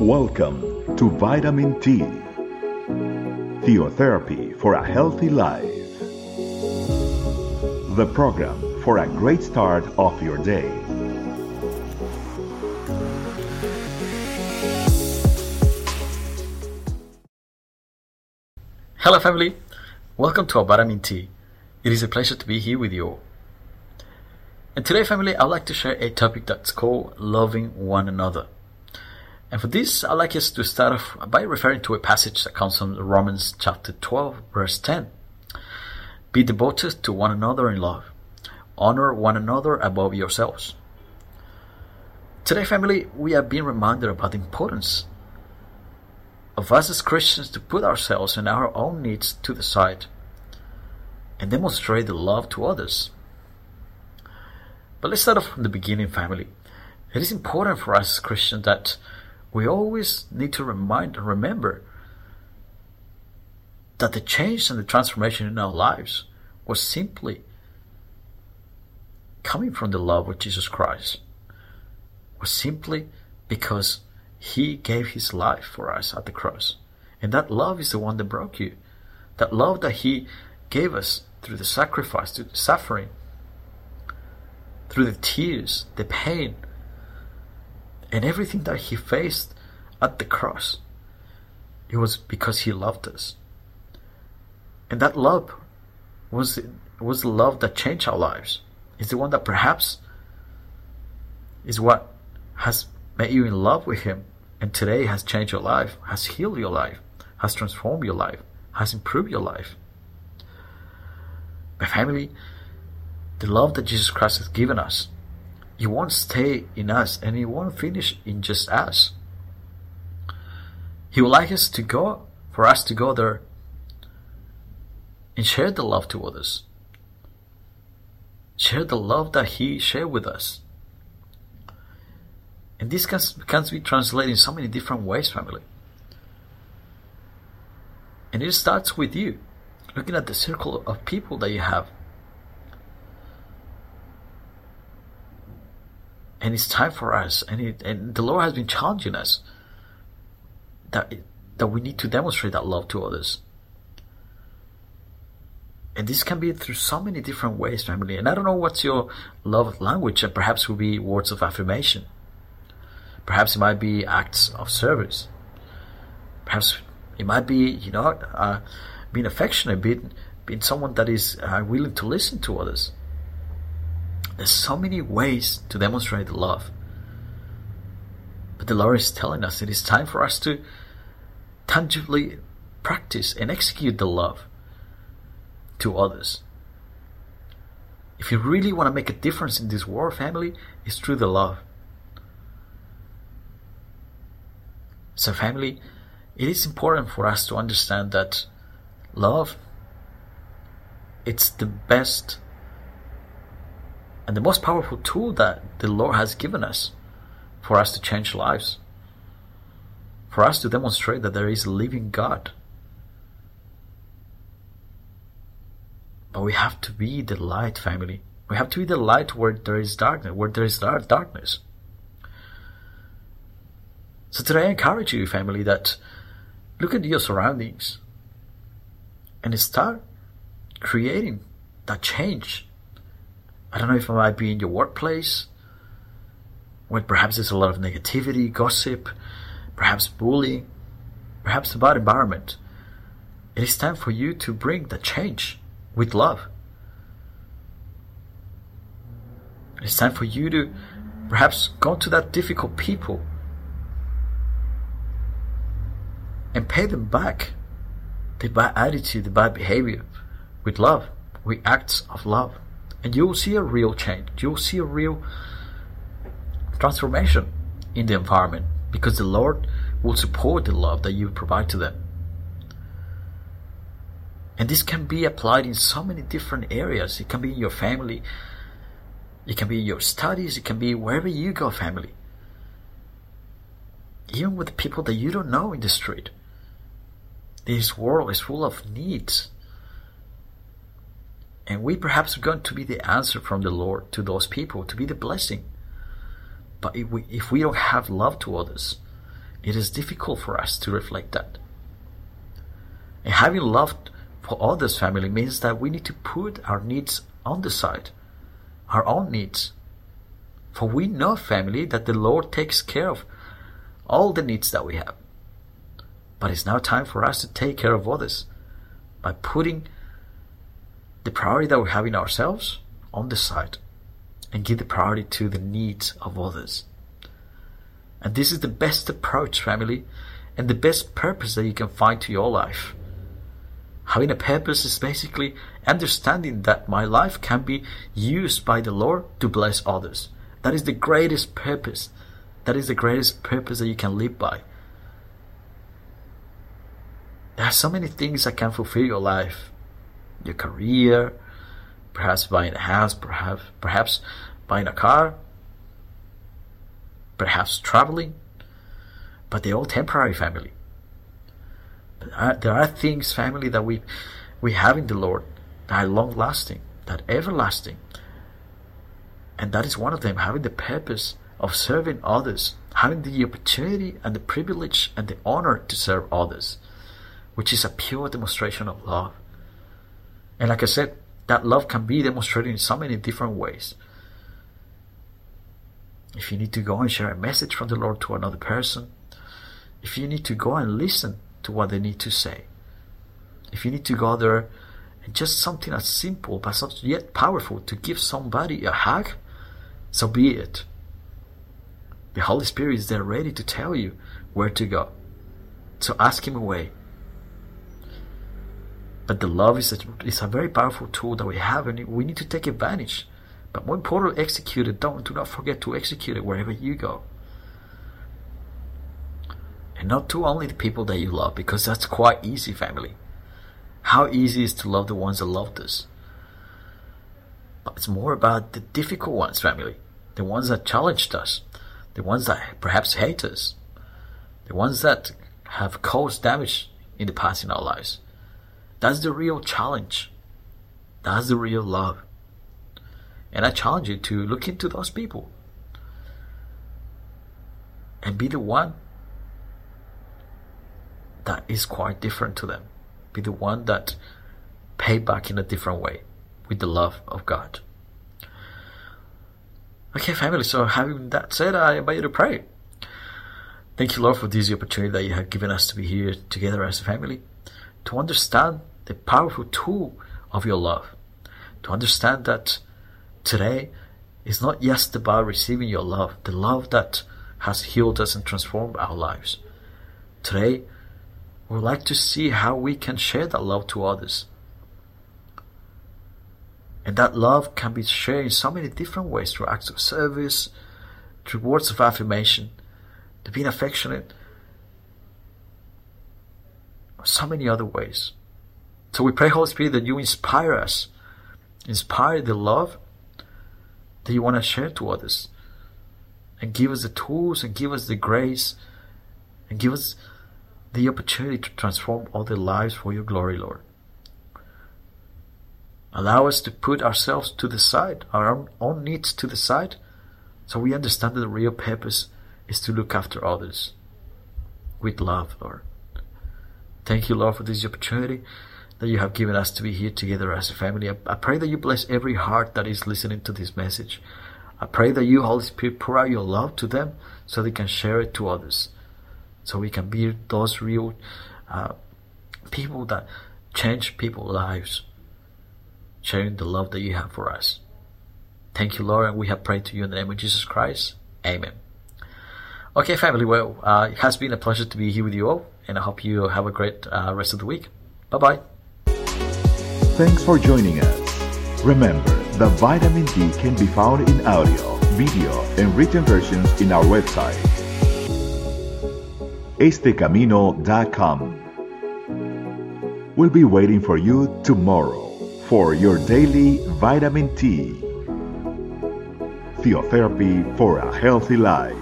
Welcome to Vitamin T, Theotherapy for a Healthy Life. The program for a great start of your day. Hello, family. Welcome to Vitamin T. It is a pleasure to be here with you all. And today, family, I'd like to share a topic that's called loving one another. And for this, I'd like us to start off by referring to a passage that comes from Romans chapter 12, verse 10. Be devoted to one another in love. Honor one another above yourselves. Today, family, we are being reminded about the importance of us as Christians to put ourselves and our own needs to the side and demonstrate the love to others. But let's start off from the beginning, family. It is important for us as Christians that we always need to remind and remember that the change and the transformation in our lives was simply coming from the love of Jesus Christ. Was simply because he gave his life for us at the cross. And that love is the one that broke you. That love that he gave us through the sacrifice, through the suffering, through the tears, the pain, and everything that he faced at the cross. It was because he loved us. And that love was, was the love that changed our lives. It's the one that perhaps is what has made you in love with him and today has changed your life, has healed your life, has transformed your life, has improved your life. My family, the love that Jesus Christ has given us, it won't stay in us and it won't finish in just us. He would like us to go, for us to go there and share the love to others. Share the love that He shared with us. And this can, can be translated in so many different ways, family. And it starts with you, looking at the circle of people that you have. And it's time for us, and, it, and the Lord has been challenging us that, that we need to demonstrate that love to others. And this can be through so many different ways, family. And I don't know what's your love language, and perhaps it will be words of affirmation Perhaps it might be acts of service. Perhaps it might be, you know, uh, being affectionate, being, being someone that is uh, willing to listen to others. There's so many ways to demonstrate love. But the Lord is telling us it is time for us to tangibly practice and execute the love to others. If you really want to make a difference in this world, family, it's through the love. So, family, it is important for us to understand that love it's the best and the most powerful tool that the Lord has given us for us to change lives, for us to demonstrate that there is a living God. But we have to be the light, family. We have to be the light where there is darkness, where there is darkness. So today I encourage you, family, that look at your surroundings and start creating that change. I don't know if it might be in your workplace, where perhaps there's a lot of negativity, gossip, perhaps bullying, perhaps a bad environment. It is time for you to bring the change with love. It's time for you to perhaps go to that difficult people and pay them back the bad attitude, the bad behavior with love, with acts of love. And you will see a real change. You will see a real transformation in the environment because the Lord will support the love that you provide to them. And this can be applied in so many different areas. It can be in your family, it can be in your studies, it can be wherever you go, family. Even with people that you don't know in the street. This world is full of needs. And we perhaps are going to be the answer from the Lord to those people, to be the blessing. But if we, if we don't have love to others, it is difficult for us to reflect that. And having love for others' family means that we need to put our needs on the side, our own needs. For we know, family, that the Lord takes care of all the needs that we have. But it's now time for us to take care of others by putting the priority that we have in ourselves on the side and give the priority to the needs of others. And this is the best approach, family, and the best purpose that you can find to your life. Having a purpose is basically understanding that my life can be used by the Lord to bless others. That is the greatest purpose. That is the greatest purpose that you can live by. There are so many things that can fulfill your life, your career, perhaps buying a house, perhaps perhaps buying a car, perhaps traveling, but they're all temporary, family. But there are, there are things, family, that we we have in the Lord that are long lasting, that everlasting, and that is one of them. Having the purpose of serving others, having the opportunity and the privilege and the honor to serve others, which is a pure demonstration of love. And like I said, that love can be demonstrated in so many different ways. If you need to go and share a message from the Lord to another person, if you need to go and listen to what they need to say, if you need to go there and just something as simple but yet powerful to give somebody a hug, so be it. The Holy Spirit is there ready to tell you where to go. So ask Him away. But the love is a, is a very powerful tool that we have and we need to take advantage. But more importantly, execute it. Don't do not forget to execute it wherever you go. And not to only the people that you love, because that's quite easy, family. How easy is to love the ones that loved us? But it's more about the difficult ones, family. The ones that challenged us. The ones that perhaps hate us. The ones that have caused damage in the past in our lives. That's the real challenge. That's the real love. And I challenge you to look into those people and be the one that is quite different to them. Be the one that pay back in a different way with the love of God. Okay, family, so having that said, I invite you to pray. Thank you, Lord, for this opportunity that you have given us to be here together as a family, to understand the powerful tool of your love, to understand that today is not just about receiving your love, the love that has healed us and transformed our lives. Today, we would like to see how we can share that love to others. And that love can be shared in so many different ways through acts of service, through words of affirmation, to being affectionate, so many other ways. So we pray, Holy Spirit, that you inspire us, inspire the love that you want to share to others, and give us the tools, and give us the grace, and give us the opportunity to transform other lives for your glory, Lord. Allow us to put ourselves to the side, our own, needs to the side, so we understand that the real purpose is to look after others with love, Lord. Thank you, Lord, for this opportunity that you have given us to be here together as a family. I, I pray that you bless every heart that is listening to this message. I pray that you, Holy Spirit, pour out your love to them so they can share it to others. So we can be those real uh, people that change people's lives, sharing the love that you have for us. Thank you, Lord, and we have prayed to you in the name of Jesus Christ. Amen. Okay, family, well, uh, it has been a pleasure to be here with you all, and I hope you have a great uh, rest of the week. Bye bye. Thanks for joining us. Remember, the vitamin T can be found in audio, video, and written versions in our website, estecamino.com. We'll be waiting for you tomorrow for your daily vitamin T. Theotherapy for a healthy life.